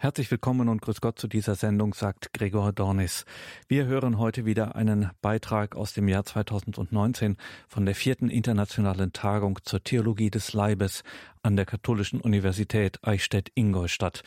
Herzlich willkommen und grüß Gott zu dieser Sendung, sagt Gregor Dornis. Wir hören heute wieder einen Beitrag aus dem Jahr 2019 von der vierten internationalen Tagung zur Theologie des Leibes an der Katholischen Universität Eichstätt-Ingolstadt.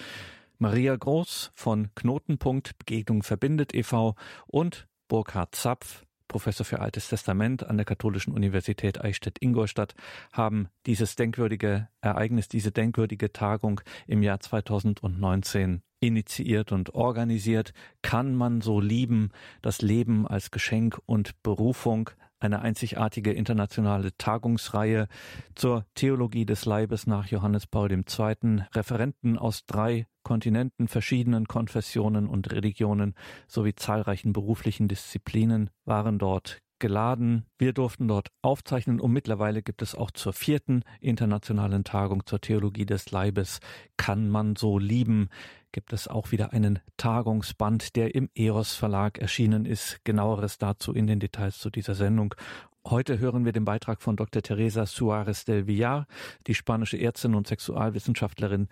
Maria Groß von Knotenpunkt Begegnung verbindet e.V. und Burkhard Zapf Professor für Altes Testament an der Katholischen Universität Eichstätt-Ingolstadt, haben dieses denkwürdige Ereignis, diese denkwürdige Tagung im Jahr 2019 initiiert und organisiert. Kann man so lieben, das Leben als Geschenk und Berufung, eine einzigartige internationale Tagungsreihe zur Theologie des Leibes nach Johannes Paul II. Referenten aus drei Kontinenten, verschiedenen Konfessionen und Religionen sowie zahlreichen beruflichen Disziplinen waren dort geladen. Wir durften dort aufzeichnen und mittlerweile gibt es auch zur vierten internationalen Tagung zur Theologie des Leibes Kann man so lieben gibt es auch wieder einen Tagungsband, der im EOS Verlag erschienen ist. Genaueres dazu in den Details zu dieser Sendung. Heute hören wir den Beitrag von Dr. Teresa Suarez del Villar, die spanische Ärztin und Sexualwissenschaftlerin,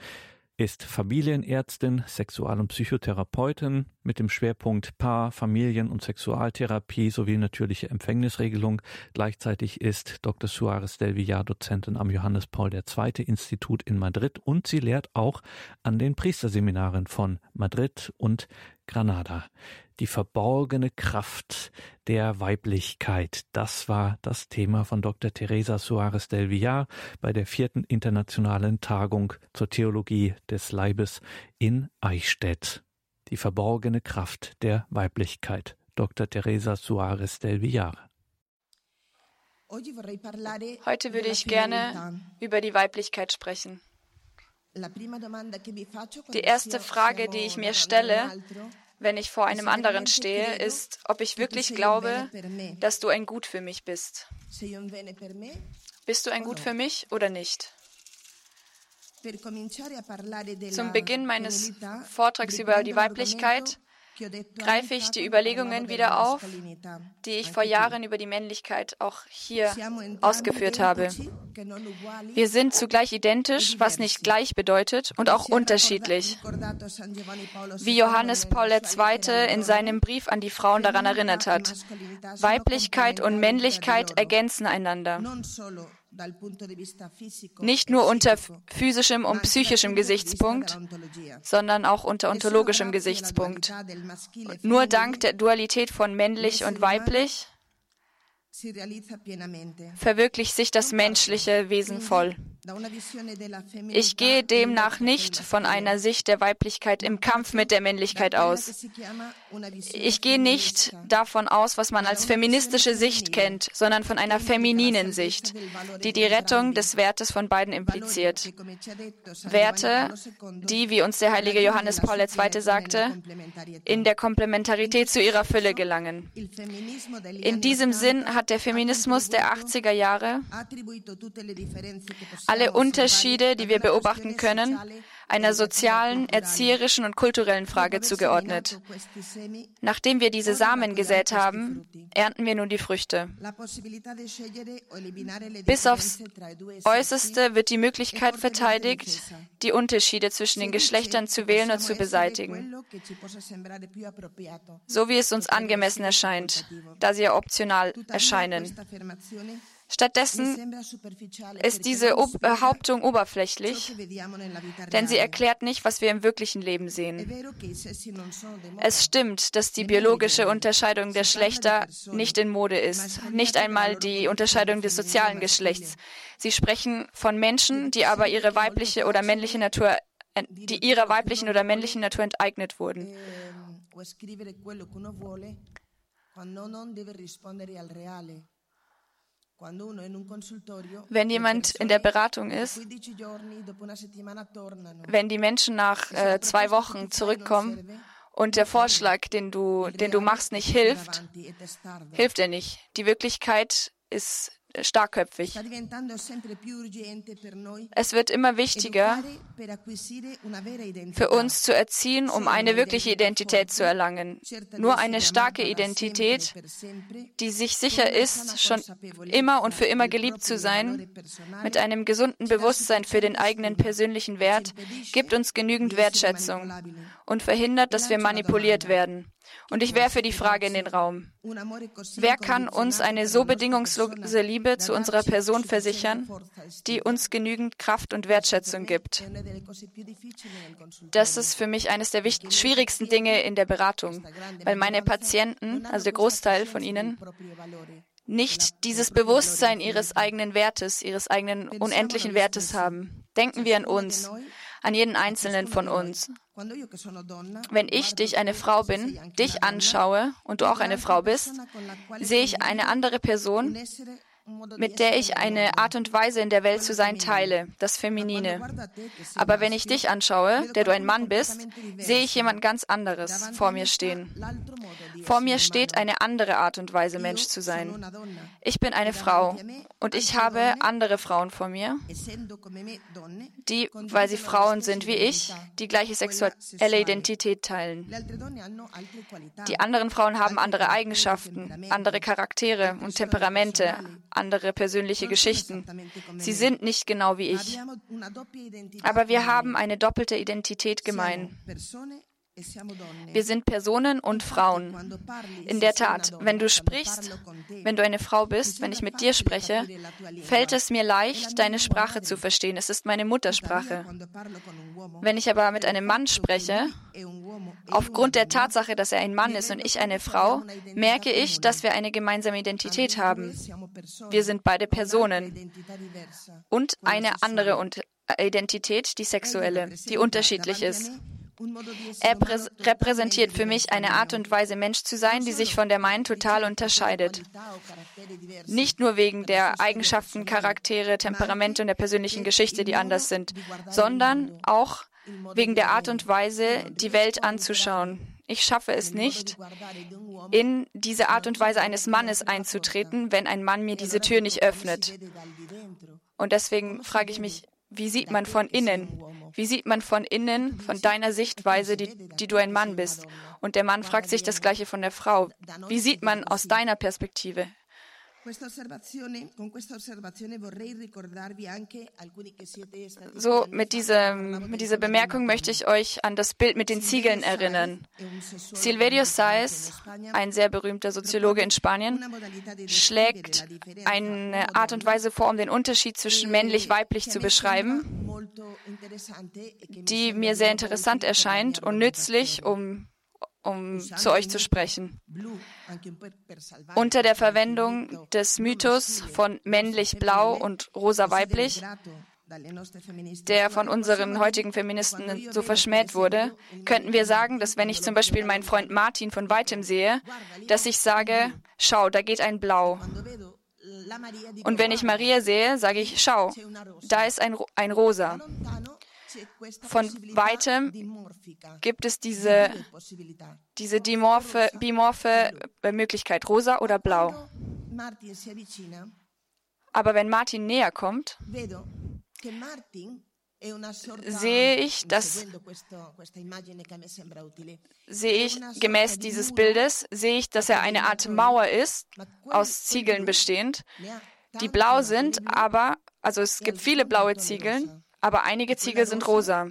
ist Familienärztin, Sexual- und Psychotherapeutin mit dem Schwerpunkt Paar-, Familien- und Sexualtherapie sowie natürliche Empfängnisregelung. Gleichzeitig ist Dr. Suarez del Villar Dozentin am Johannes Paul II. Institut in Madrid und sie lehrt auch an den Priesterseminaren von Madrid und Granada. Die verborgene Kraft der Weiblichkeit. Das war das Thema von Dr. Teresa Suarez del Villar bei der vierten internationalen Tagung zur Theologie des Leibes in Eichstätt. Die verborgene Kraft der Weiblichkeit. Dr. Teresa Suarez del Villar. Heute würde ich gerne über die Weiblichkeit sprechen. Die erste Frage, die ich mir stelle, wenn ich vor einem anderen stehe, ist, ob ich wirklich glaube, dass du ein Gut für mich bist. Bist du ein Gut für mich oder nicht? Zum Beginn meines Vortrags über die Weiblichkeit greife ich die Überlegungen wieder auf, die ich vor Jahren über die Männlichkeit auch hier ausgeführt habe. Wir sind zugleich identisch, was nicht gleich bedeutet, und auch unterschiedlich. Wie Johannes Paul II. in seinem Brief an die Frauen daran erinnert hat. Weiblichkeit und Männlichkeit ergänzen einander. Nicht nur unter physischem und psychischem Gesichtspunkt, sondern auch unter ontologischem Gesichtspunkt. Und nur dank der Dualität von männlich und weiblich verwirklicht sich das menschliche Wesen voll. Ich gehe demnach nicht von einer Sicht der Weiblichkeit im Kampf mit der Männlichkeit aus. Ich gehe nicht davon aus, was man als feministische Sicht kennt, sondern von einer femininen Sicht, die die Rettung des Wertes von beiden impliziert. Werte, die, wie uns der heilige Johannes Paul II. sagte, in der Komplementarität zu ihrer Fülle gelangen. In diesem Sinn hat der Feminismus der 80er Jahre alle Unterschiede, die wir beobachten können, einer sozialen, erzieherischen und kulturellen Frage zugeordnet. Nachdem wir diese Samen gesät haben, ernten wir nun die Früchte. Bis aufs Äußerste wird die Möglichkeit verteidigt, die Unterschiede zwischen den Geschlechtern zu wählen und zu beseitigen, so wie es uns angemessen erscheint, da sie ja optional erscheinen. Stattdessen ist diese Behauptung oberflächlich, denn sie erklärt nicht, was wir im wirklichen Leben sehen. Es stimmt, dass die biologische Unterscheidung der Geschlechter nicht in Mode ist, nicht einmal die Unterscheidung des sozialen Geschlechts. Sie sprechen von Menschen, die aber ihre weibliche oder männliche Natur, die ihrer weiblichen oder männlichen Natur enteignet wurden. Wenn jemand in der Beratung ist, wenn die Menschen nach äh, zwei Wochen zurückkommen und der Vorschlag, den du, den du machst, nicht hilft, hilft er nicht. Die Wirklichkeit ist starkköpfig. Es wird immer wichtiger für uns zu erziehen, um eine wirkliche Identität zu erlangen. Nur eine starke Identität, die sich sicher ist, schon immer und für immer geliebt zu sein, mit einem gesunden Bewusstsein für den eigenen persönlichen Wert, gibt uns genügend Wertschätzung und verhindert, dass wir manipuliert werden. Und ich werfe die Frage in den Raum. Wer kann uns eine so bedingungslose Liebe zu unserer Person versichern, die uns genügend Kraft und Wertschätzung gibt? Das ist für mich eines der schwierigsten Dinge in der Beratung, weil meine Patienten, also der Großteil von ihnen, nicht dieses Bewusstsein ihres eigenen Wertes, ihres eigenen unendlichen Wertes haben. Denken wir an uns, an jeden einzelnen von uns. Wenn ich dich, eine Frau bin, dich anschaue und du auch eine Frau bist, sehe ich eine andere Person, mit der ich eine Art und Weise in der Welt zu sein teile, das Feminine. Aber wenn ich dich anschaue, der du ein Mann bist, sehe ich jemand ganz anderes vor mir stehen. Vor mir steht eine andere Art und Weise, Mensch zu sein. Ich bin eine Frau und ich habe andere Frauen vor mir, die, weil sie Frauen sind wie ich, die gleiche sexuelle Identität teilen. Die anderen Frauen haben andere Eigenschaften, andere Charaktere und Temperamente, andere persönliche Geschichten. Sie sind nicht genau wie ich. Aber wir haben eine doppelte Identität gemein. Wir sind Personen und Frauen. In der Tat, wenn du sprichst, wenn du eine Frau bist, wenn ich mit dir spreche, fällt es mir leicht, deine Sprache zu verstehen. Es ist meine Muttersprache. Wenn ich aber mit einem Mann spreche, aufgrund der Tatsache, dass er ein Mann ist und ich eine Frau, merke ich, dass wir eine gemeinsame Identität haben. Wir sind beide Personen und eine andere Identität, die sexuelle, die unterschiedlich ist. Er repräsentiert für mich eine Art und Weise, Mensch zu sein, die sich von der meinen total unterscheidet. Nicht nur wegen der Eigenschaften, Charaktere, Temperamente und der persönlichen Geschichte, die anders sind, sondern auch wegen der Art und Weise, die Welt anzuschauen. Ich schaffe es nicht, in diese Art und Weise eines Mannes einzutreten, wenn ein Mann mir diese Tür nicht öffnet. Und deswegen frage ich mich, wie sieht man von innen? Wie sieht man von innen, von deiner Sichtweise, die, die du ein Mann bist? Und der Mann fragt sich das Gleiche von der Frau. Wie sieht man aus deiner Perspektive? So, mit, diesem, mit dieser Bemerkung möchte ich euch an das Bild mit den Ziegeln erinnern. Silverio Saez, ein sehr berühmter Soziologe in Spanien, schlägt eine Art und Weise vor, um den Unterschied zwischen männlich-weiblich zu beschreiben, die mir sehr interessant erscheint und nützlich, um um zu euch zu sprechen. Unter der Verwendung des Mythos von männlich-blau und rosa-weiblich, der von unseren heutigen Feministen so verschmäht wurde, könnten wir sagen, dass wenn ich zum Beispiel meinen Freund Martin von weitem sehe, dass ich sage, schau, da geht ein Blau. Und wenn ich Maria sehe, sage ich, schau, da ist ein, ein Rosa. Von weitem gibt es diese, diese dimorphe, bimorphe Möglichkeit, rosa oder blau. Aber wenn Martin näher kommt, sehe ich, dass sehe ich gemäß dieses Bildes, sehe ich, dass er eine Art Mauer ist, aus Ziegeln bestehend, die blau sind, aber, also es gibt viele blaue Ziegeln, aber einige Ziegel sind rosa.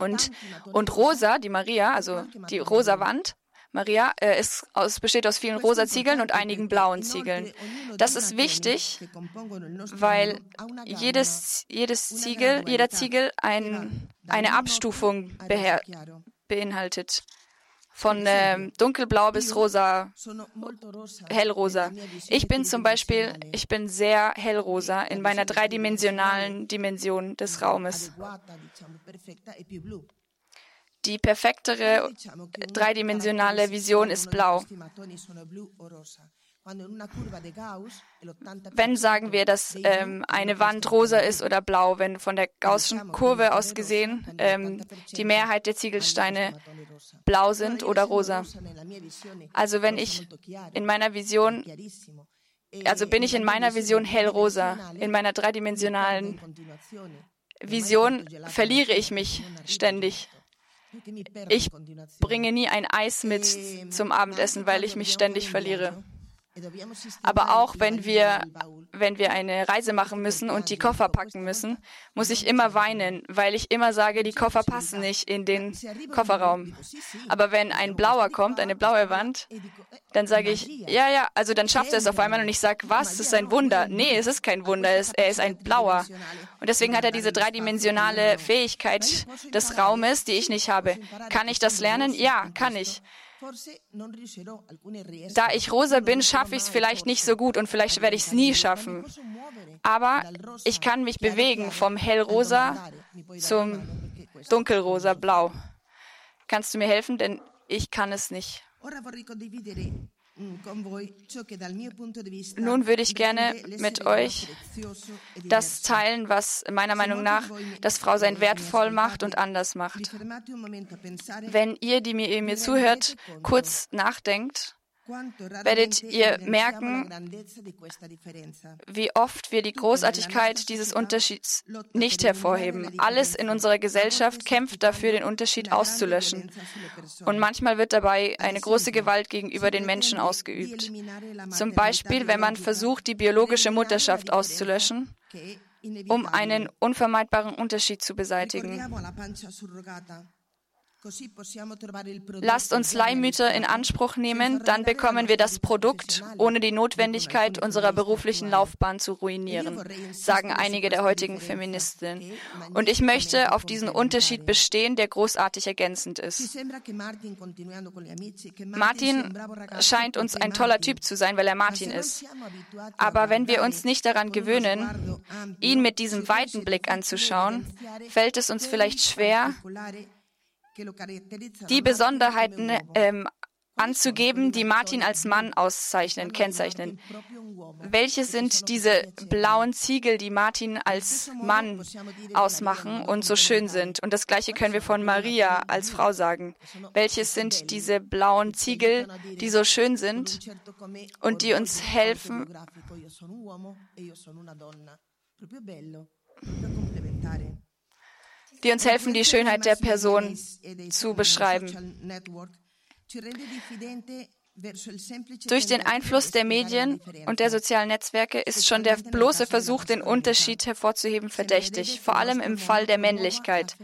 Und, und rosa, die Maria, also die rosa Wand, Maria, äh, ist aus, besteht aus vielen rosa Ziegeln und einigen blauen Ziegeln. Das ist wichtig, weil jedes, jedes Ziegel, jeder Ziegel ein, eine Abstufung beinhaltet von äh, dunkelblau bis rosa, hellrosa. Ich bin zum Beispiel, ich bin sehr hellrosa in meiner dreidimensionalen Dimension des Raumes. Die perfektere dreidimensionale Vision ist blau. Wenn sagen wir, dass ähm, eine Wand rosa ist oder blau, wenn von der Gaußschen Kurve aus gesehen ähm, die Mehrheit der Ziegelsteine blau sind oder rosa. Also wenn ich in meiner Vision also bin ich in meiner Vision hellrosa, in meiner dreidimensionalen Vision verliere ich mich ständig. Ich bringe nie ein Eis mit zum Abendessen, weil ich mich ständig verliere. Aber auch wenn wir, wenn wir eine Reise machen müssen und die Koffer packen müssen, muss ich immer weinen, weil ich immer sage, die Koffer passen nicht in den Kofferraum. Aber wenn ein blauer kommt, eine blaue Wand, dann sage ich, ja, ja, also dann schafft er es auf einmal und ich sage, was, das ist ein Wunder. Nee, es ist kein Wunder, er ist ein blauer. Und deswegen hat er diese dreidimensionale Fähigkeit des Raumes, die ich nicht habe. Kann ich das lernen? Ja, kann ich. Da ich rosa bin, schaffe ich es vielleicht nicht so gut und vielleicht werde ich es nie schaffen. Aber ich kann mich bewegen vom hellrosa zum dunkelrosa blau. Kannst du mir helfen? Denn ich kann es nicht. Mm, Nun würde ich gerne mit euch das teilen, was meiner Meinung nach das Frau sein wertvoll macht und anders macht. Wenn ihr, die mir, mir zuhört, kurz nachdenkt, werdet ihr merken, wie oft wir die Großartigkeit dieses Unterschieds nicht hervorheben. Alles in unserer Gesellschaft kämpft dafür, den Unterschied auszulöschen. Und manchmal wird dabei eine große Gewalt gegenüber den Menschen ausgeübt. Zum Beispiel, wenn man versucht, die biologische Mutterschaft auszulöschen, um einen unvermeidbaren Unterschied zu beseitigen. Lasst uns Leihmütter in Anspruch nehmen, dann bekommen wir das Produkt, ohne die Notwendigkeit unserer beruflichen Laufbahn zu ruinieren, sagen einige der heutigen Feministinnen. Und ich möchte auf diesen Unterschied bestehen, der großartig ergänzend ist. Martin scheint uns ein toller Typ zu sein, weil er Martin ist. Aber wenn wir uns nicht daran gewöhnen, ihn mit diesem weiten Blick anzuschauen, fällt es uns vielleicht schwer, die Besonderheiten ähm, anzugeben, die Martin als Mann auszeichnen, kennzeichnen. Welche sind diese blauen Ziegel, die Martin als Mann ausmachen und so schön sind? Und das Gleiche können wir von Maria als Frau sagen. Welches sind diese blauen Ziegel, die so schön sind und die uns helfen? Die uns helfen, die Schönheit der Person zu beschreiben. Durch den Einfluss der Medien und der sozialen Netzwerke ist schon der bloße Versuch, den Unterschied hervorzuheben, verdächtig, vor allem im Fall der Männlichkeit.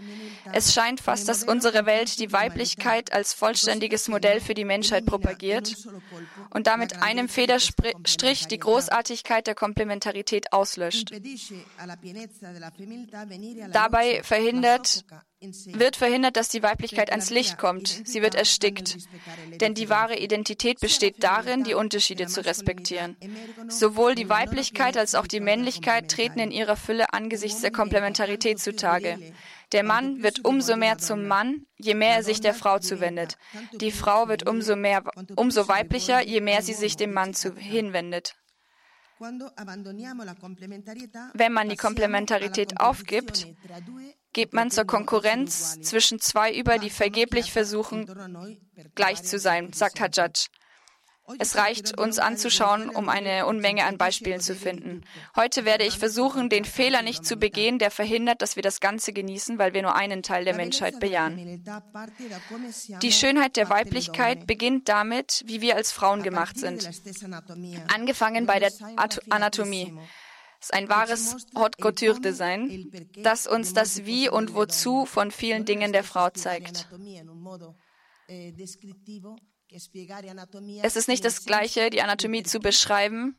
Es scheint fast, dass unsere Welt die Weiblichkeit als vollständiges Modell für die Menschheit propagiert und damit einem Federstrich die Großartigkeit der Komplementarität auslöscht. Dabei verhindert wird verhindert, dass die Weiblichkeit ans Licht kommt. Sie wird erstickt. Denn die wahre Identität besteht darin, die Unterschiede zu respektieren. Sowohl die Weiblichkeit als auch die Männlichkeit treten in ihrer Fülle angesichts der Komplementarität zutage. Der Mann wird umso mehr zum Mann, je mehr er sich der Frau zuwendet. Die Frau wird umso mehr, umso weiblicher, je mehr sie sich dem Mann zu, hinwendet. Wenn man die Komplementarität aufgibt, geht man zur Konkurrenz zwischen zwei über, die vergeblich versuchen, gleich zu sein, sagt Hajjaj. Es reicht, uns anzuschauen, um eine Unmenge an Beispielen zu finden. Heute werde ich versuchen, den Fehler nicht zu begehen, der verhindert, dass wir das Ganze genießen, weil wir nur einen Teil der Menschheit bejahen. Die Schönheit der Weiblichkeit beginnt damit, wie wir als Frauen gemacht sind. Angefangen bei der Anatomie ist ein wahres Haute Couture Design, das uns das Wie und Wozu von vielen Dingen der Frau zeigt. Es ist nicht das Gleiche, die Anatomie zu beschreiben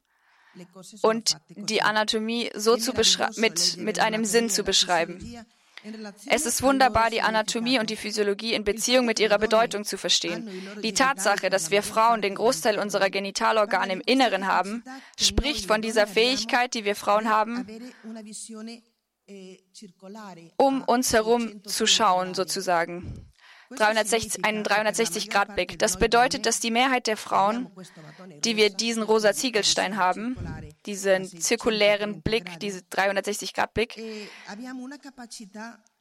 und die Anatomie so zu mit, mit einem Sinn zu beschreiben. Es ist wunderbar, die Anatomie und die Physiologie in Beziehung mit ihrer Bedeutung zu verstehen. Die Tatsache, dass wir Frauen den Großteil unserer Genitalorgane im Inneren haben, spricht von dieser Fähigkeit, die wir Frauen haben, um uns herum zu schauen, sozusagen. 360, einen 360-Grad-Blick. Das bedeutet, dass die Mehrheit der Frauen, die wir diesen rosa Ziegelstein haben, diesen zirkulären Blick, diesen 360-Grad-Blick,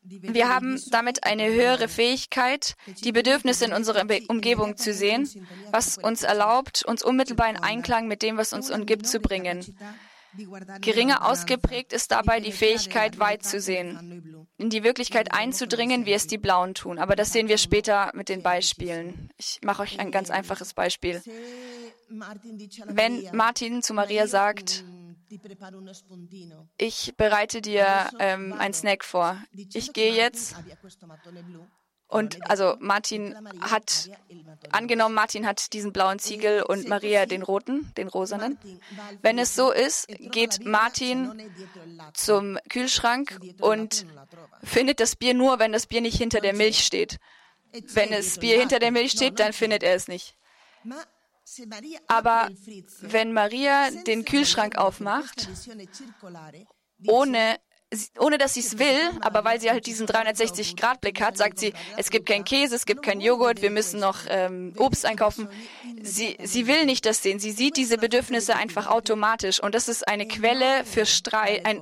Wir haben damit eine höhere Fähigkeit, die Bedürfnisse in unserer Umgebung zu sehen, was uns erlaubt, uns unmittelbar in Einklang mit dem, was uns umgibt, zu bringen. Geringer ausgeprägt ist dabei die Fähigkeit, weit zu sehen, in die Wirklichkeit einzudringen, wie es die Blauen tun. Aber das sehen wir später mit den Beispielen. Ich mache euch ein ganz einfaches Beispiel. Wenn Martin zu Maria sagt, ich bereite dir ähm, einen Snack vor. Ich gehe jetzt und also Martin hat, angenommen, Martin hat diesen blauen Ziegel und Maria den roten, den rosanen. Wenn es so ist, geht Martin zum Kühlschrank und findet das Bier nur, wenn das Bier nicht hinter der Milch steht. Wenn das Bier hinter der Milch steht, dann findet er es nicht. Aber wenn Maria den Kühlschrank aufmacht, ohne ohne dass sie es will, aber weil sie halt diesen 360-Grad-Blick hat, sagt sie, es gibt keinen Käse, es gibt keinen Joghurt, wir müssen noch ähm, Obst einkaufen. Sie, sie will nicht das sehen. Sie sieht diese Bedürfnisse einfach automatisch. Und das ist eine Quelle für Streit, ein,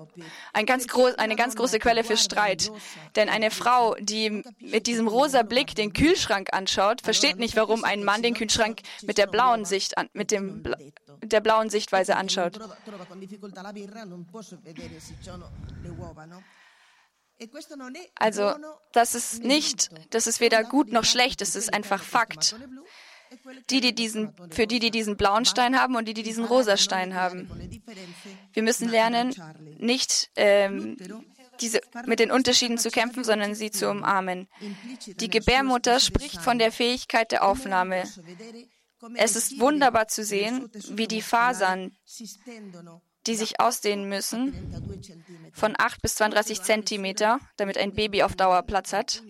ein ganz groß, eine ganz große Quelle für Streit. Denn eine Frau, die mit diesem rosa Blick den Kühlschrank anschaut, versteht nicht, warum ein Mann den Kühlschrank mit der blauen Sicht, an, mit dem, der blauen Sichtweise anschaut. Also, das ist nicht, das ist weder gut noch schlecht, es ist einfach Fakt. Die, die diesen, für die, die diesen blauen Stein haben und die, die diesen rosa Stein haben. Wir müssen lernen, nicht ähm, diese, mit den Unterschieden zu kämpfen, sondern sie zu umarmen. Die Gebärmutter spricht von der Fähigkeit der Aufnahme. Es ist wunderbar zu sehen, wie die Fasern, die sich ausdehnen müssen, von 8 bis 32 Zentimeter, damit ein Baby auf Dauer Platz hat.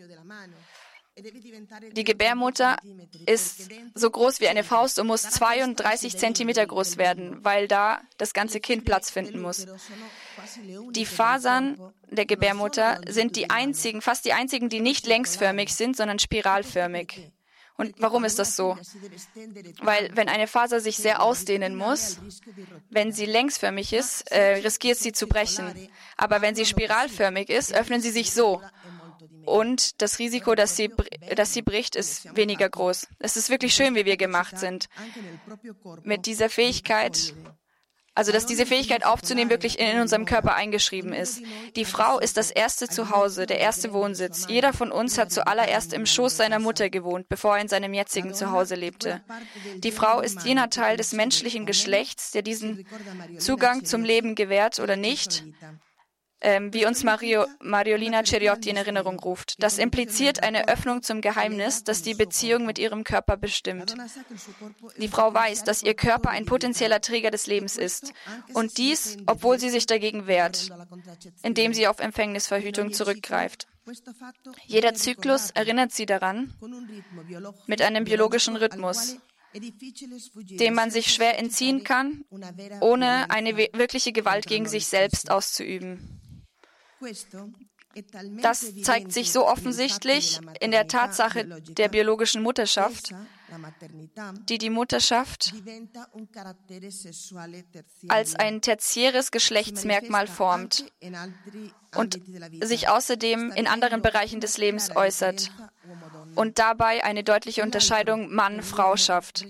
Die Gebärmutter ist so groß wie eine Faust und muss 32 Zentimeter groß werden, weil da das ganze Kind Platz finden muss. Die Fasern der Gebärmutter sind die einzigen, fast die einzigen, die nicht längsförmig sind, sondern spiralförmig. Und warum ist das so? Weil wenn eine Faser sich sehr ausdehnen muss, wenn sie längsförmig ist, äh, riskiert sie zu brechen. Aber wenn sie spiralförmig ist, öffnen sie sich so. Und das Risiko, dass sie, dass sie bricht, ist weniger groß. Es ist wirklich schön, wie wir gemacht sind. Mit dieser Fähigkeit, also, dass diese Fähigkeit aufzunehmen wirklich in unserem Körper eingeschrieben ist. Die Frau ist das erste Zuhause, der erste Wohnsitz. Jeder von uns hat zuallererst im Schoß seiner Mutter gewohnt, bevor er in seinem jetzigen Zuhause lebte. Die Frau ist jener Teil des menschlichen Geschlechts, der diesen Zugang zum Leben gewährt oder nicht, ähm, wie uns Mario, Mariolina Ceriotti in Erinnerung ruft. Das impliziert eine Öffnung zum Geheimnis, das die Beziehung mit ihrem Körper bestimmt. Die Frau weiß, dass ihr Körper ein potenzieller Träger des Lebens ist. Und dies, obwohl sie sich dagegen wehrt, indem sie auf Empfängnisverhütung zurückgreift. Jeder Zyklus erinnert sie daran, mit einem biologischen Rhythmus, dem man sich schwer entziehen kann, ohne eine wirkliche Gewalt gegen sich selbst auszuüben. Das zeigt sich so offensichtlich in der Tatsache der biologischen Mutterschaft, die die Mutterschaft als ein tertiäres Geschlechtsmerkmal formt und sich außerdem in anderen Bereichen des Lebens äußert und dabei eine deutliche Unterscheidung Mann-Frau schafft.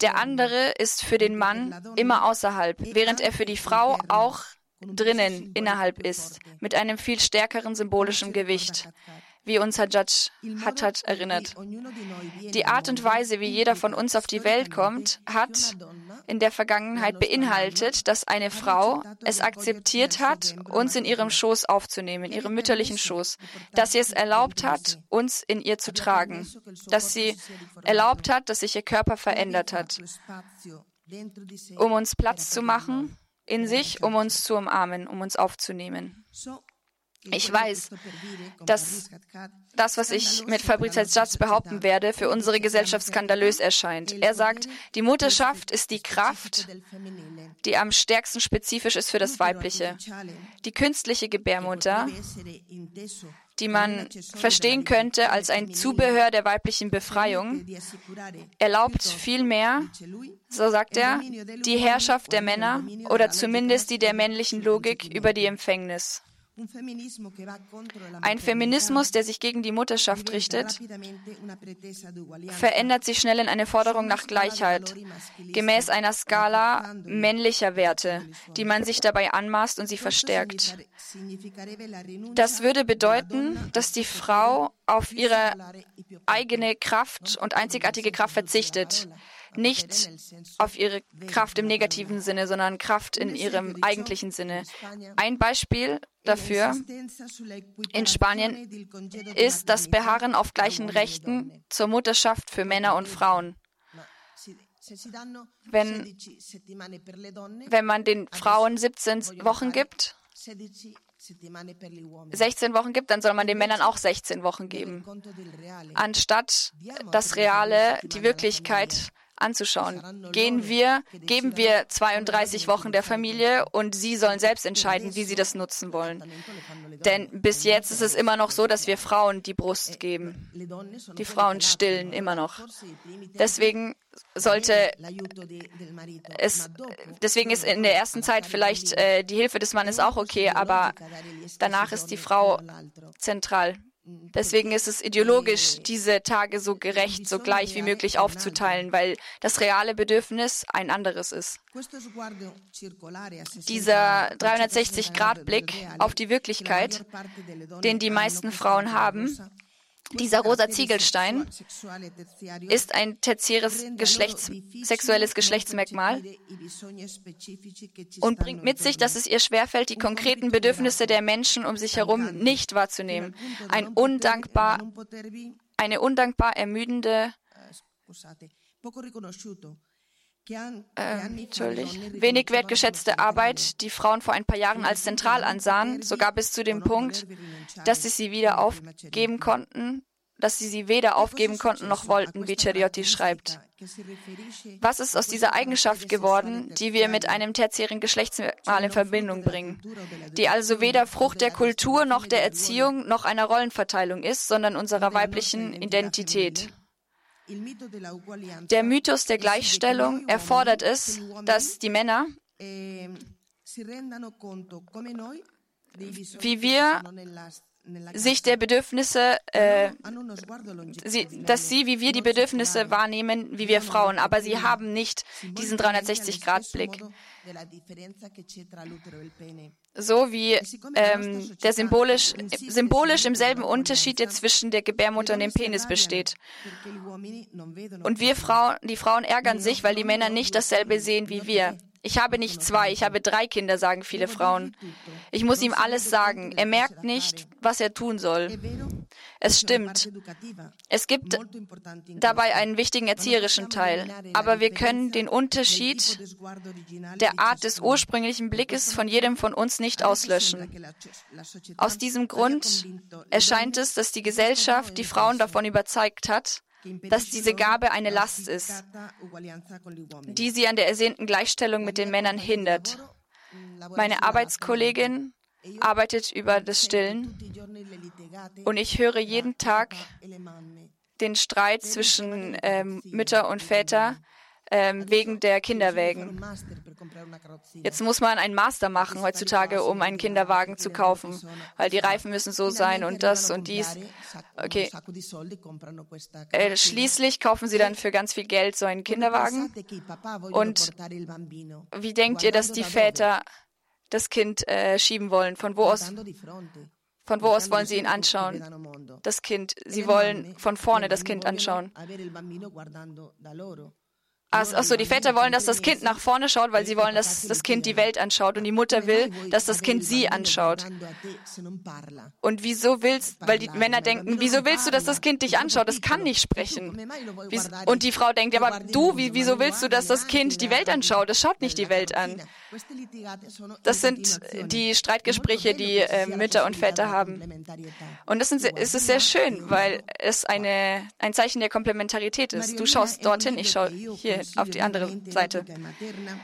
Der andere ist für den Mann immer außerhalb, während er für die Frau auch drinnen, innerhalb ist, mit einem viel stärkeren symbolischen Gewicht, wie uns Hajjaj Hattat erinnert. Die Art und Weise, wie jeder von uns auf die Welt kommt, hat in der Vergangenheit beinhaltet, dass eine Frau es akzeptiert hat, uns in ihrem Schoß aufzunehmen, in ihrem mütterlichen Schoß, dass sie es erlaubt hat, uns in ihr zu tragen, dass sie erlaubt hat, dass sich ihr Körper verändert hat, um uns Platz zu machen in sich, um uns zu umarmen, um uns aufzunehmen. Ich weiß, dass das, was ich mit Fabrizio behaupten werde, für unsere Gesellschaft skandalös erscheint. Er sagt, die Mutterschaft ist die Kraft, die am stärksten spezifisch ist für das Weibliche. Die künstliche Gebärmutter die man verstehen könnte als ein Zubehör der weiblichen Befreiung, erlaubt vielmehr, so sagt er, die Herrschaft der Männer oder zumindest die der männlichen Logik über die Empfängnis. Ein Feminismus, der sich gegen die Mutterschaft richtet, verändert sich schnell in eine Forderung nach Gleichheit, gemäß einer Skala männlicher Werte, die man sich dabei anmaßt und sie verstärkt. Das würde bedeuten, dass die Frau auf ihre eigene Kraft und einzigartige Kraft verzichtet nicht auf ihre Kraft im negativen Sinne, sondern Kraft in ihrem eigentlichen Sinne. Ein Beispiel dafür in Spanien ist das Beharren auf gleichen Rechten zur Mutterschaft für Männer und Frauen. Wenn, wenn man den Frauen 17 Wochen gibt, 16 Wochen gibt, dann soll man den Männern auch 16 Wochen geben. Anstatt das Reale, die Wirklichkeit anzuschauen. Gehen wir, geben wir 32 Wochen der Familie und sie sollen selbst entscheiden, wie sie das nutzen wollen. Denn bis jetzt ist es immer noch so, dass wir Frauen die Brust geben. Die Frauen stillen immer noch. Deswegen sollte es, deswegen ist in der ersten Zeit vielleicht äh, die Hilfe des Mannes auch okay, aber danach ist die Frau zentral. Deswegen ist es ideologisch, diese Tage so gerecht, so gleich wie möglich aufzuteilen, weil das reale Bedürfnis ein anderes ist. Dieser 360-Grad-Blick auf die Wirklichkeit, den die meisten Frauen haben, dieser rosa Ziegelstein ist ein tertiäres Geschlechts sexuelles Geschlechtsmerkmal und bringt mit sich, dass es ihr schwerfällt, die konkreten Bedürfnisse der Menschen um sich herum nicht wahrzunehmen. Ein undankbar, eine undankbar ermüdende äh, natürlich. Wenig wertgeschätzte Arbeit, die Frauen vor ein paar Jahren als zentral ansahen, sogar bis zu dem Punkt, dass sie sie wieder aufgeben konnten, dass sie sie weder aufgeben konnten noch wollten, wie Ceriotti schreibt. Was ist aus dieser Eigenschaft geworden, die wir mit einem tertiären Geschlechtsmerkmal in Verbindung bringen, die also weder Frucht der Kultur noch der Erziehung noch einer Rollenverteilung ist, sondern unserer weiblichen Identität? Der Mythos der Gleichstellung erfordert es, dass die Männer, wie wir, sich der Bedürfnisse, äh, sie, dass sie wie wir die Bedürfnisse wahrnehmen, wie wir Frauen, aber sie haben nicht diesen 360-Grad-Blick. So wie ähm, der symbolisch, symbolisch im selben Unterschied, der zwischen der Gebärmutter und dem Penis besteht. Und wir Frauen, die Frauen ärgern sich, weil die Männer nicht dasselbe sehen wie wir. Ich habe nicht zwei, ich habe drei Kinder, sagen viele Frauen. Ich muss ihm alles sagen. Er merkt nicht, was er tun soll. Es stimmt. Es gibt dabei einen wichtigen erzieherischen Teil. Aber wir können den Unterschied der Art des ursprünglichen Blickes von jedem von uns nicht auslöschen. Aus diesem Grund erscheint es, dass die Gesellschaft die Frauen davon überzeugt hat, dass diese Gabe eine Last ist, die sie an der ersehnten Gleichstellung mit den Männern hindert. Meine Arbeitskollegin arbeitet über das Stillen und ich höre jeden Tag den Streit zwischen ähm, Mütter und Väter ähm, wegen der Kinderwägen. Jetzt muss man einen Master machen heutzutage, um einen Kinderwagen zu kaufen, weil die Reifen müssen so sein und das und dies. Okay. Äh, schließlich kaufen sie dann für ganz viel Geld so einen Kinderwagen. Und wie denkt ihr, dass die Väter das Kind äh, schieben wollen? Von wo aus? Von wo aus wollen Sie ihn anschauen? Das Kind. Sie wollen von vorne das Kind anschauen. Achso, die Väter wollen, dass das Kind nach vorne schaut, weil sie wollen, dass das Kind die Welt anschaut. Und die Mutter will, dass das Kind sie anschaut. Und wieso willst, weil die Männer denken, wieso willst du, dass das Kind dich anschaut? Das kann nicht sprechen. Und die Frau denkt, aber du, wieso willst du, dass das Kind die Welt anschaut? Es schaut nicht die Welt an. Das sind die Streitgespräche, die äh, Mütter und Väter haben. Und das sind, es ist sehr schön, weil es eine, ein Zeichen der Komplementarität ist. Du schaust dorthin, ich schaue hier Seite, auf die andere Seite.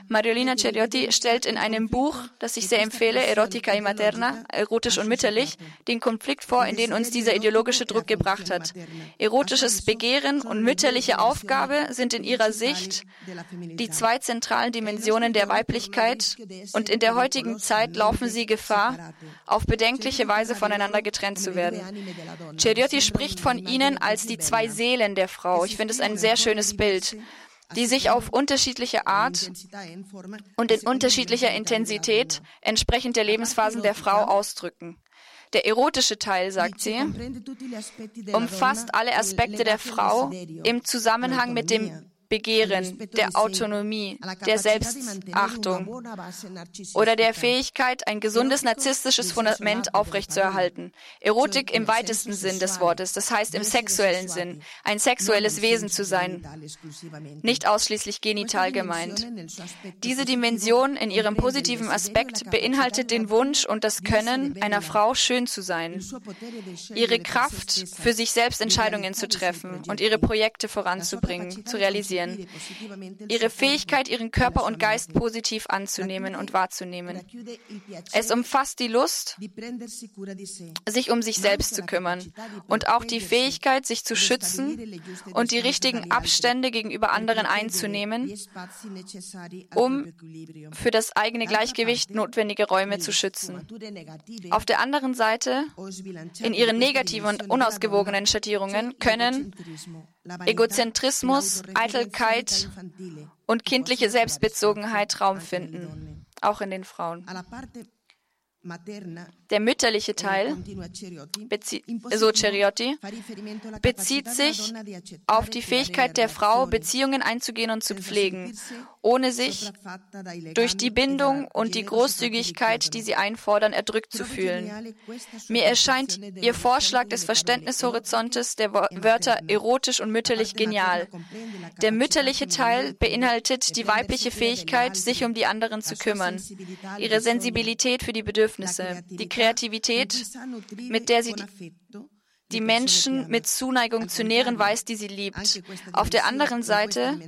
Mariolina Ceriotti stellt in einem Buch, das ich sehr empfehle, Erotica y Materna, erotisch und mütterlich, den Konflikt vor, in den uns dieser ideologische Druck gebracht hat. Erotisches Begehren und mütterliche Aufgabe sind in ihrer Sicht die zwei zentralen Dimensionen der Weiblichkeit und in der heutigen Zeit laufen sie Gefahr, auf bedenkliche Weise voneinander getrennt zu werden. Ceriotti spricht von ihnen als die zwei Seelen der Frau. Ich finde es ein sehr schönes Bild die sich auf unterschiedliche Art und in unterschiedlicher Intensität entsprechend der Lebensphasen der Frau ausdrücken. Der erotische Teil, sagt sie, umfasst alle Aspekte der Frau im Zusammenhang mit dem Begehren, der Autonomie, der Selbstachtung oder der Fähigkeit, ein gesundes narzisstisches Fundament aufrechtzuerhalten. Erotik im weitesten Sinn des Wortes, das heißt im sexuellen Sinn, ein sexuelles Wesen zu sein, nicht ausschließlich genital gemeint. Diese Dimension in ihrem positiven Aspekt beinhaltet den Wunsch und das Können einer Frau schön zu sein, ihre Kraft für sich selbst Entscheidungen zu treffen und ihre Projekte voranzubringen, zu realisieren realisieren, ihre Fähigkeit, ihren Körper und Geist positiv anzunehmen und wahrzunehmen. Es umfasst die Lust, sich um sich selbst zu kümmern und auch die Fähigkeit, sich zu schützen und die richtigen Abstände gegenüber anderen einzunehmen, um für das eigene Gleichgewicht notwendige Räume zu schützen. Auf der anderen Seite, in ihren negativen und unausgewogenen Schattierungen können Egozentrismus, Eitelkeit und kindliche Selbstbezogenheit Raum finden, auch in den Frauen. Der mütterliche Teil, so Ceriotti, bezieht sich auf die Fähigkeit der Frau, Beziehungen einzugehen und zu pflegen, ohne sich durch die Bindung und die Großzügigkeit, die sie einfordern, erdrückt zu fühlen. Mir erscheint Ihr Vorschlag des Verständnishorizontes der Wörter erotisch und mütterlich genial. Der mütterliche Teil beinhaltet die weibliche Fähigkeit, sich um die anderen zu kümmern, ihre Sensibilität für die Bedürfnisse, die Kreativität, mit der sie die, die Menschen mit Zuneigung zu nähren weiß, die sie liebt. Auf der anderen Seite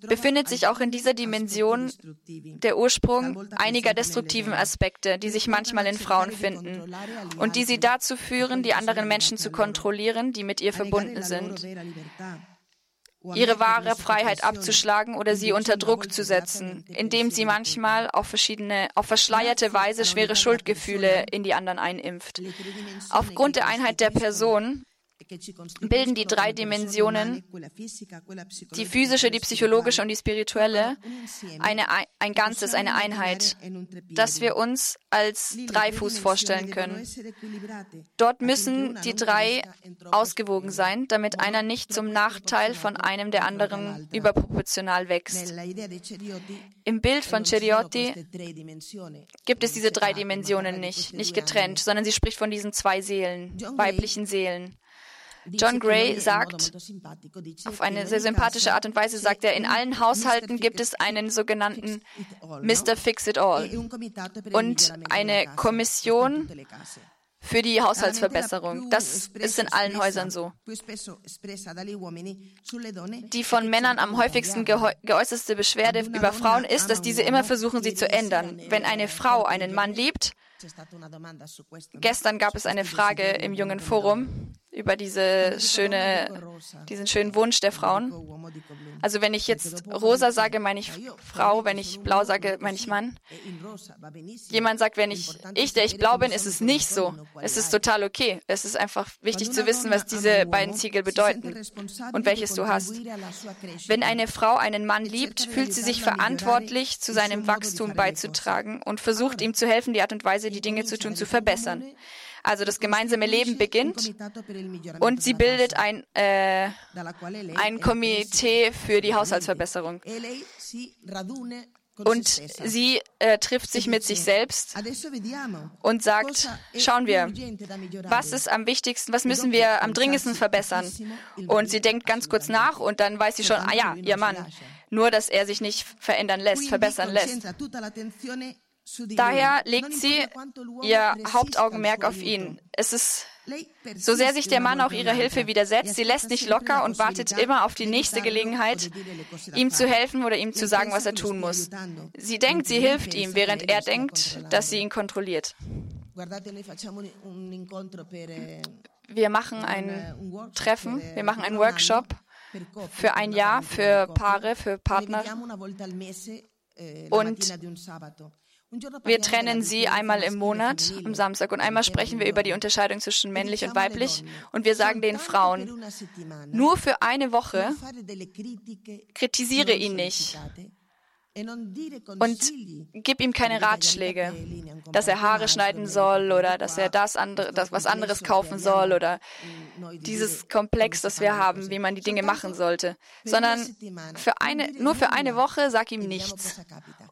befindet sich auch in dieser Dimension der Ursprung einiger destruktiven Aspekte, die sich manchmal in Frauen finden und die sie dazu führen, die anderen Menschen zu kontrollieren, die mit ihr verbunden sind. Ihre wahre Freiheit abzuschlagen oder sie unter Druck zu setzen, indem sie manchmal auf verschiedene, auf verschleierte Weise schwere Schuldgefühle in die anderen einimpft. Aufgrund der Einheit der Person bilden die drei Dimensionen, die physische, die psychologische und die spirituelle, eine, ein Ganzes, eine Einheit, das wir uns als Dreifuß vorstellen können. Dort müssen die drei ausgewogen sein, damit einer nicht zum Nachteil von einem der anderen überproportional wächst. Im Bild von Ceriotti gibt es diese drei Dimensionen nicht, nicht getrennt, sondern sie spricht von diesen zwei Seelen, weiblichen Seelen. John Gray sagt, auf eine sehr sympathische Art und Weise sagt er, in allen Haushalten gibt es einen sogenannten Mr. Fix It All und eine Kommission für die Haushaltsverbesserung. Das ist in allen Häusern so. Die von Männern am häufigsten geäußerste Beschwerde über Frauen ist, dass diese immer versuchen, sie zu ändern. Wenn eine Frau einen Mann liebt, gestern gab es eine Frage im jungen Forum, über diese schöne, diesen schönen Wunsch der Frauen. Also wenn ich jetzt rosa sage, meine ich Frau, wenn ich blau sage, meine ich Mann. Jemand sagt, wenn ich ich, der ich blau bin, ist es nicht so. Es ist total okay. Es ist einfach wichtig zu wissen, was diese beiden Ziegel bedeuten und welches du hast. Wenn eine Frau einen Mann liebt, fühlt sie sich verantwortlich, zu seinem Wachstum beizutragen und versucht ihm zu helfen, die Art und Weise, die Dinge zu tun, zu verbessern. Also das gemeinsame Leben beginnt und sie bildet ein, äh, ein Komitee für die Haushaltsverbesserung. Und sie äh, trifft sich mit sich selbst und sagt, schauen wir, was ist am wichtigsten, was müssen wir am dringendsten verbessern? Und sie denkt ganz kurz nach und dann weiß sie schon, ah ja, ihr Mann. Nur, dass er sich nicht verändern lässt, verbessern lässt. Daher legt sie ihr Hauptaugenmerk auf ihn. Es ist so sehr sich der Mann auch ihrer Hilfe widersetzt, sie lässt nicht locker und wartet immer auf die nächste Gelegenheit, ihm zu helfen oder ihm zu sagen, was er tun muss. Sie denkt, sie hilft ihm, während er denkt, dass sie ihn kontrolliert. Wir machen ein Treffen, wir machen einen Workshop für ein Jahr für Paare, für Partner. Und wir trennen sie einmal im Monat, am Samstag, und einmal sprechen wir über die Unterscheidung zwischen männlich und weiblich. Und wir sagen den Frauen, nur für eine Woche kritisiere ihn nicht. und gib ihm keine Ratschläge, dass er Haare schneiden soll oder dass er das andere, das was anderes kaufen soll oder dieses Komplex, das wir haben, wie man die Dinge machen sollte, sondern für eine, nur für eine Woche sag ihm nichts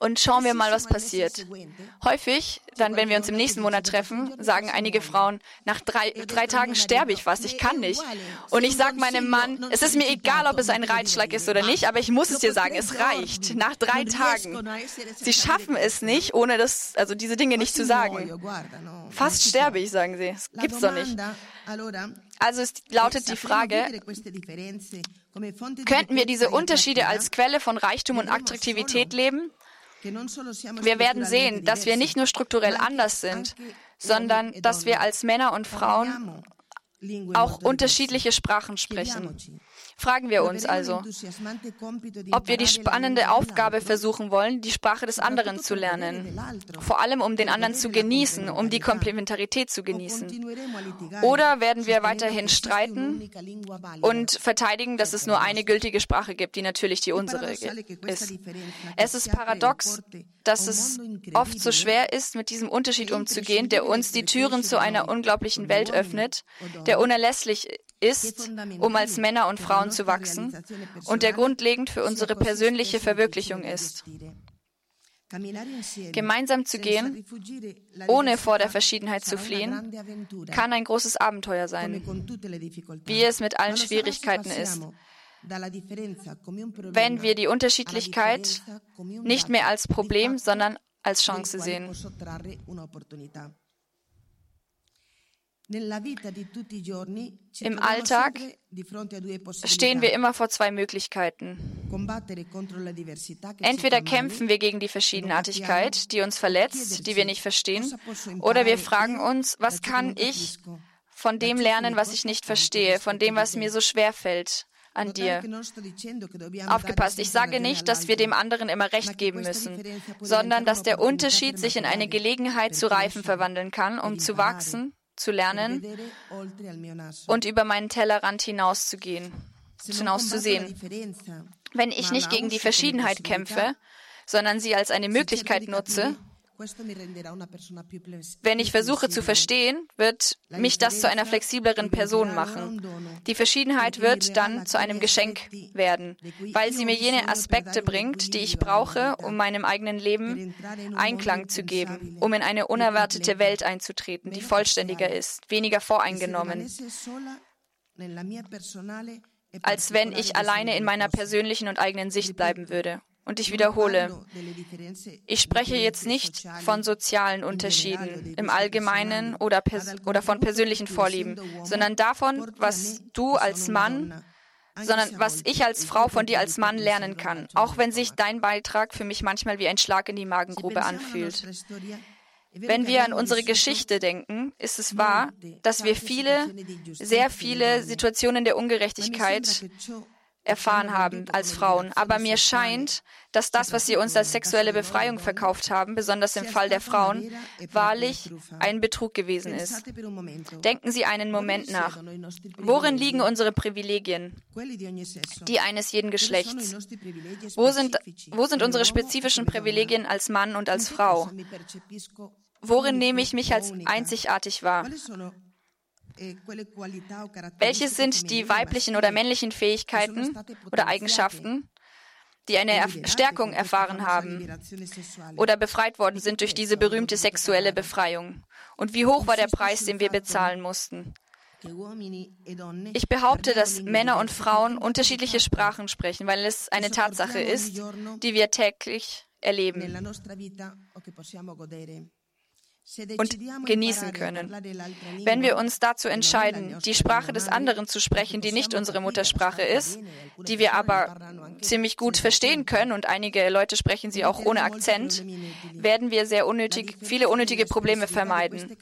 und schauen wir mal, was passiert. Häufig, dann, wenn wir uns im nächsten Monat treffen, sagen einige Frauen, nach drei, drei Tagen sterbe ich fast, ich kann nicht. Und ich sage meinem Mann, es ist mir egal, ob es ein Reitschlag ist oder nicht, aber ich muss es dir sagen, es reicht. Nach drei Tagen. Sie schaffen es nicht, ohne das, also diese Dinge nicht zu sagen. Fast sterbe ich, sagen sie. Das gibt's doch nicht. Also es lautet die Frage, könnten wir diese Unterschiede als Quelle von Reichtum und Attraktivität leben? Wir werden sehen, dass wir nicht nur strukturell anders sind, sondern dass wir als Männer und Frauen auch unterschiedliche Sprachen sprechen. Fragen wir uns also, ob wir die spannende Aufgabe versuchen wollen, die Sprache des anderen zu lernen, vor allem um den anderen zu genießen, um die Komplementarität zu genießen. Oder werden wir weiterhin streiten und verteidigen, dass es nur eine gültige Sprache gibt, die natürlich die unsere ist. Es ist paradox, dass es oft so schwer ist, mit diesem Unterschied umzugehen, der uns die Türen zu einer unglaublichen Welt öffnet, der unerlässlich ist, um als Männer und Frauen zu wachsen und der grundlegend für unsere persönliche Verwirklichung ist. Gemeinsam zu gehen, ohne vor der Verschiedenheit zu fliehen, kann ein großes Abenteuer sein, wie es mit allen Schwierigkeiten ist. Wenn wir die Unterschiedlichkeit nicht mehr als Problem, sondern als Chance sehen. Im Alltag stehen wir immer vor zwei Möglichkeiten. Entweder kämpfen wir gegen die Verschiedenartigkeit, die uns verletzt, die wir nicht verstehen, oder wir fragen uns, was kann ich von dem lernen, was ich nicht verstehe, von dem, was mir so schwer fällt an dir. Aufgepasst, ich sage nicht, dass wir dem anderen immer recht geben müssen, sondern dass der Unterschied sich in eine Gelegenheit zu Reifen verwandeln kann, um zu wachsen zu lernen und über meinen Tellerrand hinauszugehen, hinauszusehen. Wenn ich nicht gegen die Verschiedenheit kämpfe, sondern sie als eine Möglichkeit nutze, wenn ich versuche zu verstehen, wird mich das zu einer flexibleren Person machen. Die Verschiedenheit wird dann zu einem Geschenk werden, weil sie mir jene Aspekte bringt, die ich brauche, um meinem eigenen Leben Einklang zu geben, um in eine unerwartete Welt einzutreten, die vollständiger ist, weniger voreingenommen. als wenn ich alleine in meiner persönlichen und eigenen Sicht bleiben würde. Und ich wiederhole, ich spreche jetzt nicht von sozialen Unterschieden im Allgemeinen oder, oder von persönlichen Vorlieben, sondern davon, was du als Mann, sondern was ich als Frau von dir als Mann lernen kann, auch wenn sich dein Beitrag für mich manchmal wie ein Schlag in die Magengrube anfühlt. Wenn wir an unsere Geschichte denken, ist es wahr, dass wir viele, sehr viele Situationen der Ungerechtigkeit erfahren haben als Frauen. Aber mir scheint, dass das, was sie uns als sexuelle Befreiung verkauft haben, besonders im Fall der Frauen, wahrlich ein Betrug gewesen ist. Denken Sie einen Moment nach. Worin liegen unsere Privilegien? Die eines jeden Geschlechts. Wo sind, wo sind unsere spezifischen Privilegien als Mann und als Frau? Worin nehme ich mich als einzigartig wahr? Welche sind die weiblichen oder männlichen Fähigkeiten oder Eigenschaften, die eine Stärkung erfahren haben oder befreit worden sind durch diese berühmte sexuelle Befreiung? Und wie hoch war der Preis, den wir bezahlen mussten? Ich behaupte, dass Männer und Frauen unterschiedliche Sprachen sprechen, weil es eine Tatsache ist, die wir täglich erleben und genießen können. Wenn wir uns dazu entscheiden, die Sprache des anderen zu sprechen, die nicht unsere Muttersprache ist, die wir aber ziemlich gut verstehen können und einige Leute sprechen sie auch ohne Akzent, werden wir sehr unnötig, viele unnötige Probleme vermeiden.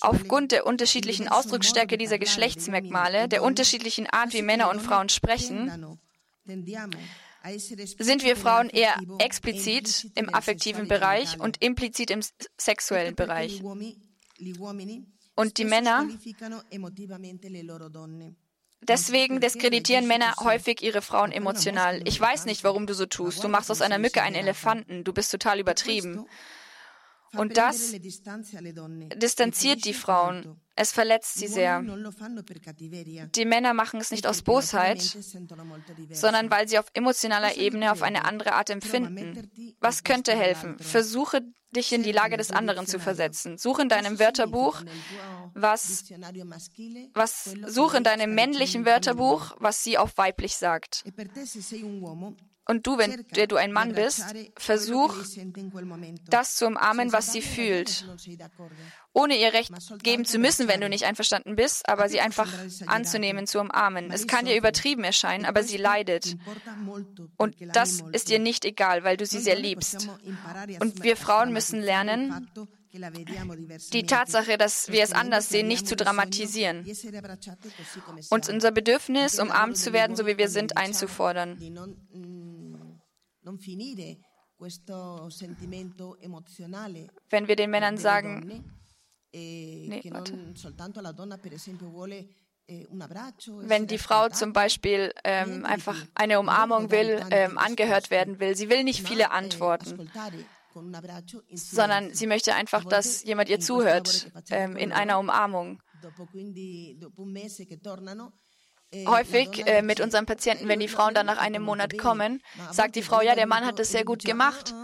Aufgrund der unterschiedlichen Ausdrucksstärke dieser Geschlechtsmerkmale, der unterschiedlichen Art, wie Männer und Frauen sprechen, sind wir Frauen eher explizit im affektiven Bereich und implizit im sexuellen Bereich. Und die Männer, deswegen diskreditieren Männer häufig ihre Frauen emotional. Ich weiß nicht, warum du so tust. Du machst aus einer Mücke einen Elefanten. Du bist total übertrieben. Und das distanziert die Frauen. Es verletzt sie sehr. Die Männer machen es nicht aus Bosheit, sondern weil sie auf emotionaler Ebene auf eine andere Art empfinden. Was könnte helfen? Versuche dich in die Lage des anderen zu versetzen. Suche in deinem Wörterbuch, was, was, suche in deinem männlichen Wörterbuch, was sie auf weiblich sagt. Und du, wenn du ein Mann bist, versuch, das zu umarmen, was sie fühlt, ohne ihr Recht geben zu müssen, wenn du nicht einverstanden bist, aber sie einfach anzunehmen, zu umarmen. Es kann dir übertrieben erscheinen, aber sie leidet. Und das ist ihr nicht egal, weil du sie sehr liebst. Und wir Frauen müssen lernen, die Tatsache, dass wir es anders sehen, nicht zu dramatisieren. Und unser Bedürfnis, umarmt zu werden, so wie wir sind, einzufordern Wenn wir den Männern sagen, e nee, eh, wenn die Frau zum Beispiel ähm, einfach eine Umarmung will, ähm, angehört werden will, sie will nicht viele eh, Antworten, sondern sie möchte einfach, dass jemand ihr zuhört ähm, in einer Umarmung. Äh, Häufig äh, mit unseren Patienten, wenn die Frauen dann nach einem Monat kommen, sagt die Frau, ja, der Mann hat das sehr gut gemacht,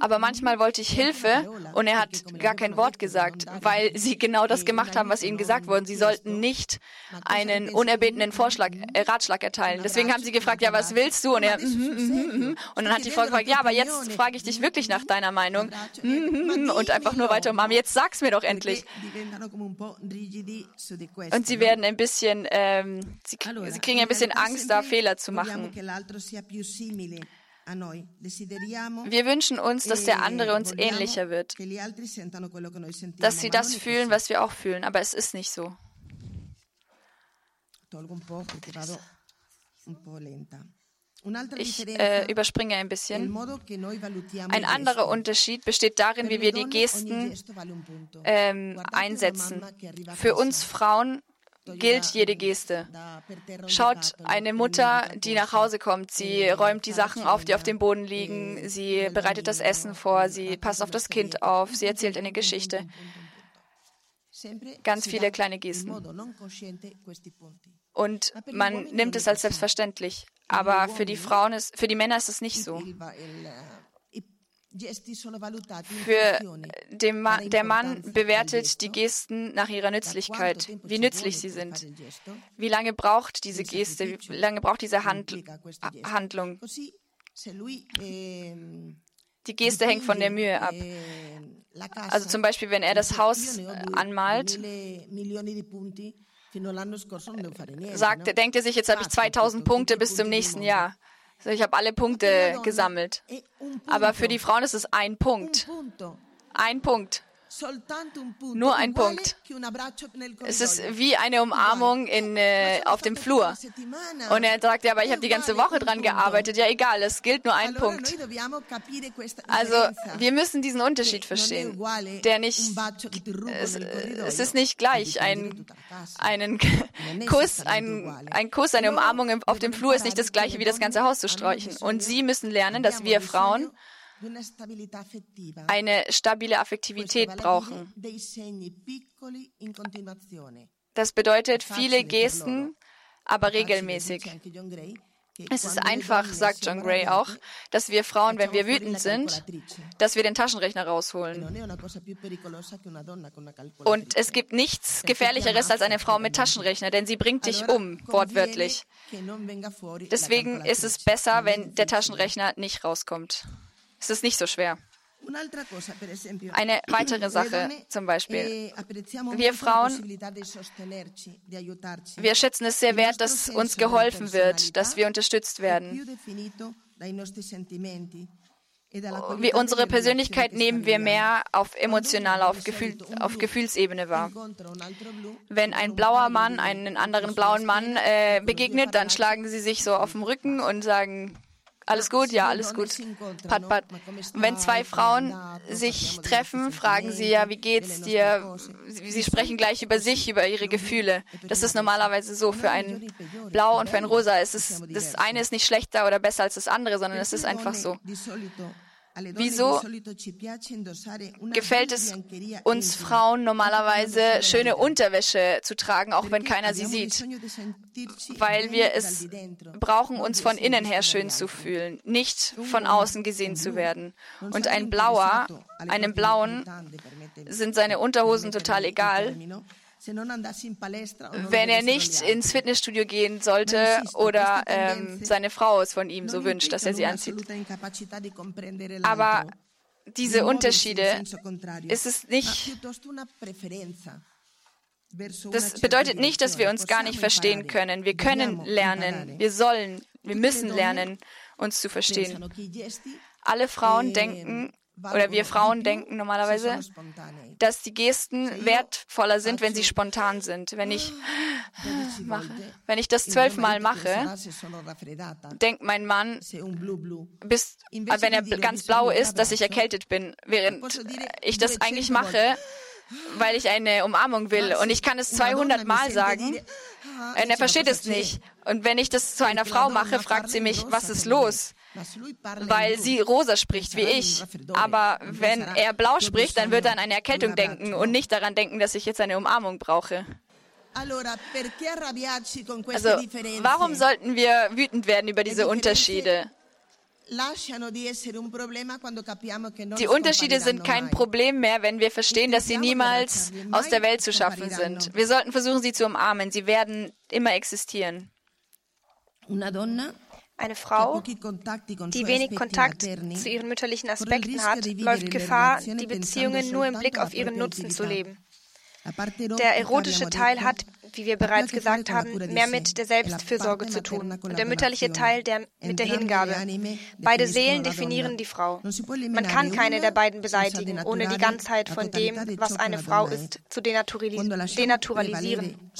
aber manchmal wollte ich Hilfe und er hat gar kein Wort gesagt, weil sie genau das gemacht haben, was ihnen gesagt wurde. Sie sollten nicht einen unerbetenen Vorschlag, äh, Ratschlag erteilen. Deswegen haben sie gefragt, ja, was willst du? Und er, mm, mm, mm, und dann hat die Frau gefragt, ja, aber jetzt frage ich dich wirklich nach deiner Meinung. Und einfach nur weiter umarmen. Jetzt sag's mir doch endlich. Und sie werden ein bisschen, ähm, sie, sie kriegen ein bisschen Angst, da Fehler zu machen. Wir wünschen uns, dass der andere uns ähnlicher wird, dass sie das fühlen, was wir auch fühlen, aber es ist nicht so. Ich äh, überspringe ein bisschen. Ein anderer Unterschied besteht darin, wie wir die Gesten ähm, einsetzen. Für uns Frauen gilt jede Geste. Schaut eine Mutter, die nach Hause kommt, sie räumt die Sachen auf, die auf dem Boden liegen, sie bereitet das Essen vor, sie passt auf das Kind auf, sie erzählt eine Geschichte. Ganz viele kleine Gesten. Und man nimmt es als selbstverständlich. Aber für die Frauen ist, für die Männer ist es nicht so. Für den Ma der Mann bewertet die Gesten nach ihrer Nützlichkeit, wie nützlich sie sind. Wie lange braucht diese Geste, wie lange braucht diese Hand Handlung? Ehm, die Geste hängt von der Mühe ab. Ehm, also zum Beispiel, wenn er das Haus anmalt, sagt, denkt er sich, jetzt habe ich 2000 Punkte bis zum nächsten Jahr. Ich habe alle Punkte gesammelt. Aber für die Frauen ist es ein Punkt. Ein Punkt. Nur ein Punkt. Es ist wie eine Umarmung in, äh, auf dem Flur. Und er sagt, ja, aber ich habe die ganze Woche dran gearbeitet. Ja, egal, es gilt nur ein Punkt. Also wir müssen diesen Unterschied verstehen, der nicht, es, es ist nicht gleich. Ein einen Kuss, ein, ein Kuss, eine Umarmung auf dem Flur ist nicht das gleiche wie das ganze Haus zu streichen. Und sie müssen lernen, dass wir Frauen eine stabile Affektivität brauchen. Das bedeutet viele Gesten, aber regelmäßig. Es ist einfach, sagt John Gray auch, dass wir Frauen, wenn wir wütend sind, dass wir den Taschenrechner rausholen. Und es gibt nichts Gefährlicheres als eine Frau mit Taschenrechner, denn sie bringt dich um, wortwörtlich. Deswegen ist es besser, wenn der Taschenrechner nicht rauskommt. Ist es nicht so schwer. Eine weitere Sache zum Beispiel. Wir Frauen, wir schätzen es sehr wert, dass uns geholfen wird, dass wir unterstützt werden. Wie unsere Persönlichkeit nehmen wir mehr auf emotionaler, auf, Gefühl, auf Gefühlsebene wahr. Wenn ein blauer Mann einen anderen blauen Mann äh, begegnet, dann schlagen sie sich so auf den Rücken und sagen, alles gut? Ja, alles gut. Pat, pat. Und wenn zwei Frauen sich treffen, fragen sie ja, wie geht's dir? Sie sprechen gleich über sich, über ihre Gefühle. Das ist normalerweise so. Für ein Blau und für ein Rosa ist es, das eine ist nicht schlechter oder besser als das andere, sondern es ist einfach so. Wieso gefällt es uns Frauen normalerweise, schöne Unterwäsche zu tragen, auch wenn keiner sie sieht? Weil wir es brauchen, uns von innen her schön zu fühlen, nicht von außen gesehen zu werden. Und ein Blauer, einem Blauen sind seine Unterhosen total egal wenn er nicht ins Fitnessstudio gehen sollte oder ähm, seine Frau es von ihm so wünscht, dass er sie anzieht. Aber diese Unterschiede ist es nicht. Das bedeutet nicht, dass wir uns gar nicht verstehen können. Wir können lernen, wir sollen, wir müssen lernen, uns zu verstehen. Alle Frauen denken, oder wir Frauen denken normalerweise, dass die Gesten wertvoller sind, wenn sie spontan sind. Wenn ich mache, wenn ich das zwölfmal mache, denkt mein Mann, bis, wenn er ganz blau ist, dass ich erkältet bin, während ich das eigentlich mache, weil ich eine Umarmung will. Und ich kann es 200 Mal sagen. Und er versteht es nicht. Und wenn ich das zu einer Frau mache, fragt sie mich, was ist los? weil sie rosa spricht wie ich. Aber wenn er blau spricht, dann wird er an eine Erkältung denken und nicht daran denken, dass ich jetzt eine Umarmung brauche. Also, warum sollten wir wütend werden über diese Unterschiede? Die Unterschiede sind kein Problem mehr, wenn wir verstehen, dass sie niemals aus der Welt zu schaffen sind. Wir sollten versuchen, sie zu umarmen. Sie werden immer existieren. Eine Frau, die wenig Kontakt zu ihren mütterlichen Aspekten hat, läuft Gefahr, die Beziehungen nur im Blick auf ihren Nutzen zu leben. Der erotische Teil hat, wie wir bereits gesagt haben, mehr mit der Selbstfürsorge zu tun und der mütterliche Teil der, mit der Hingabe. Beide Seelen definieren die Frau. Man kann keine der beiden beseitigen, ohne die Ganzheit von dem, was eine Frau ist, zu denaturalisieren.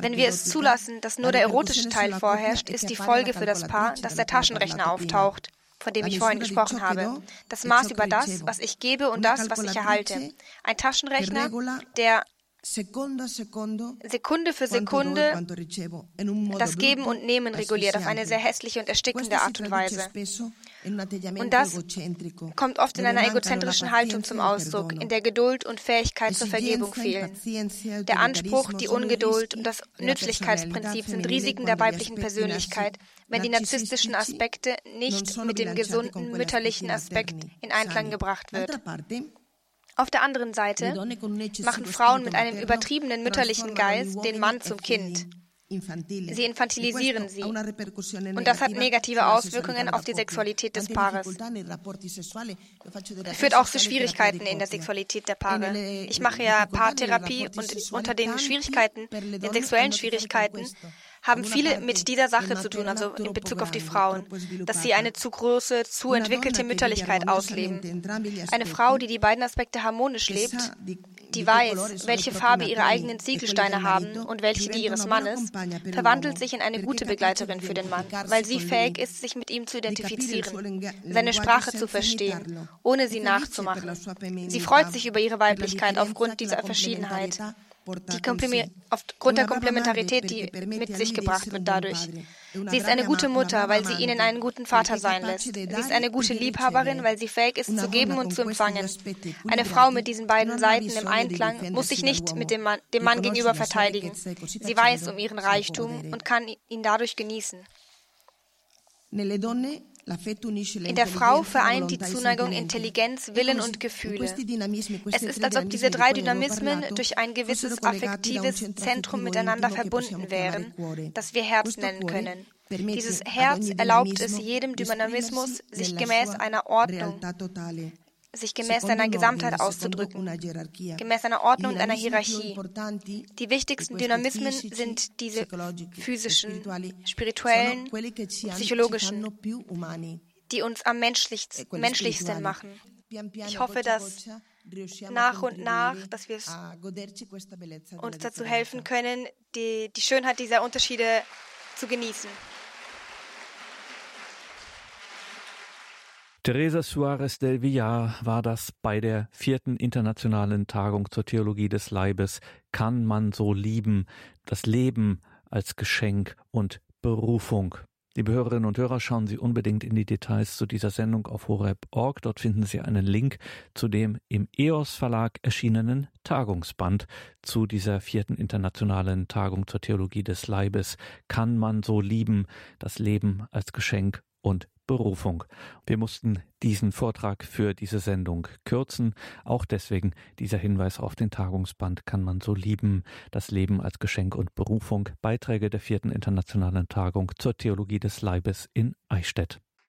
Wenn wir es zulassen, dass nur der erotische Teil vorherrscht, ist die Folge für das Paar, dass der Taschenrechner auftaucht von dem ich vorhin gesprochen habe. Das Maß über das, was ich gebe und das, was ich erhalte. Ein Taschenrechner, der Sekunde für Sekunde das Geben und Nehmen reguliert auf eine sehr hässliche und erstickende Art und Weise. Und das kommt oft in einer egozentrischen Haltung zum Ausdruck, in der Geduld und Fähigkeit zur Vergebung fehlen. Der Anspruch, die Ungeduld und das Nützlichkeitsprinzip sind Risiken der weiblichen Persönlichkeit, wenn die narzisstischen Aspekte nicht mit dem gesunden mütterlichen Aspekt in Einklang gebracht wird. Auf der anderen Seite machen Frauen mit einem übertriebenen mütterlichen Geist den Mann zum Kind. Sie infantilisieren sie. Und das hat negative Auswirkungen auf die Sexualität des Paares. Es führt auch zu Schwierigkeiten in der Sexualität der Paare. Ich mache ja Paartherapie und unter den Schwierigkeiten, den sexuellen Schwierigkeiten, haben viele mit dieser Sache zu tun, also in Bezug auf die Frauen, dass sie eine zu große, zu entwickelte Mütterlichkeit ausleben. Eine Frau, die die beiden Aspekte harmonisch lebt, die weiß, welche Farbe ihre eigenen Ziegelsteine haben und welche die ihres Mannes, verwandelt sich in eine gute Begleiterin für den Mann, weil sie fähig ist, sich mit ihm zu identifizieren, seine Sprache zu verstehen, ohne sie nachzumachen. Sie freut sich über ihre Weiblichkeit aufgrund dieser Verschiedenheit die aufgrund der Komplementarität, die mit sich gebracht wird dadurch. Sie ist eine gute Mutter, weil sie ihnen einen guten Vater sein lässt. Sie ist eine gute Liebhaberin, weil sie fähig ist zu geben und zu empfangen. Eine Frau mit diesen beiden Seiten im Einklang muss sich nicht mit dem Mann, dem Mann gegenüber verteidigen. Sie weiß um ihren Reichtum und kann ihn dadurch genießen. In der Frau vereint die Zuneigung Intelligenz, Willen und Gefühle. Es ist, als ob diese drei Dynamismen durch ein gewisses affektives Zentrum miteinander verbunden wären, das wir Herz nennen können. Dieses Herz erlaubt es jedem Dynamismus, sich gemäß einer Ordnung sich gemäß seiner Gesamtheit auszudrücken, gemäß einer Ordnung und einer Hierarchie. Die wichtigsten Dynamismen sind diese physischen, spirituellen, psychologischen, die uns am menschlichsten machen. Ich hoffe, dass nach und nach, dass wir uns dazu helfen können, die, die Schönheit dieser Unterschiede zu genießen. Teresa Suarez del Villar war das bei der vierten internationalen Tagung zur Theologie des Leibes. Kann man so lieben? Das Leben als Geschenk und Berufung. Liebe Hörerinnen und Hörer, schauen Sie unbedingt in die Details zu dieser Sendung auf horeb.org. Dort finden Sie einen Link zu dem im EOS Verlag erschienenen Tagungsband zu dieser vierten internationalen Tagung zur Theologie des Leibes. Kann man so lieben? Das Leben als Geschenk und Berufung. Wir mussten diesen Vortrag für diese Sendung kürzen. Auch deswegen dieser Hinweis auf den Tagungsband kann man so lieben. Das Leben als Geschenk und Berufung. Beiträge der vierten internationalen Tagung zur Theologie des Leibes in Eichstätt.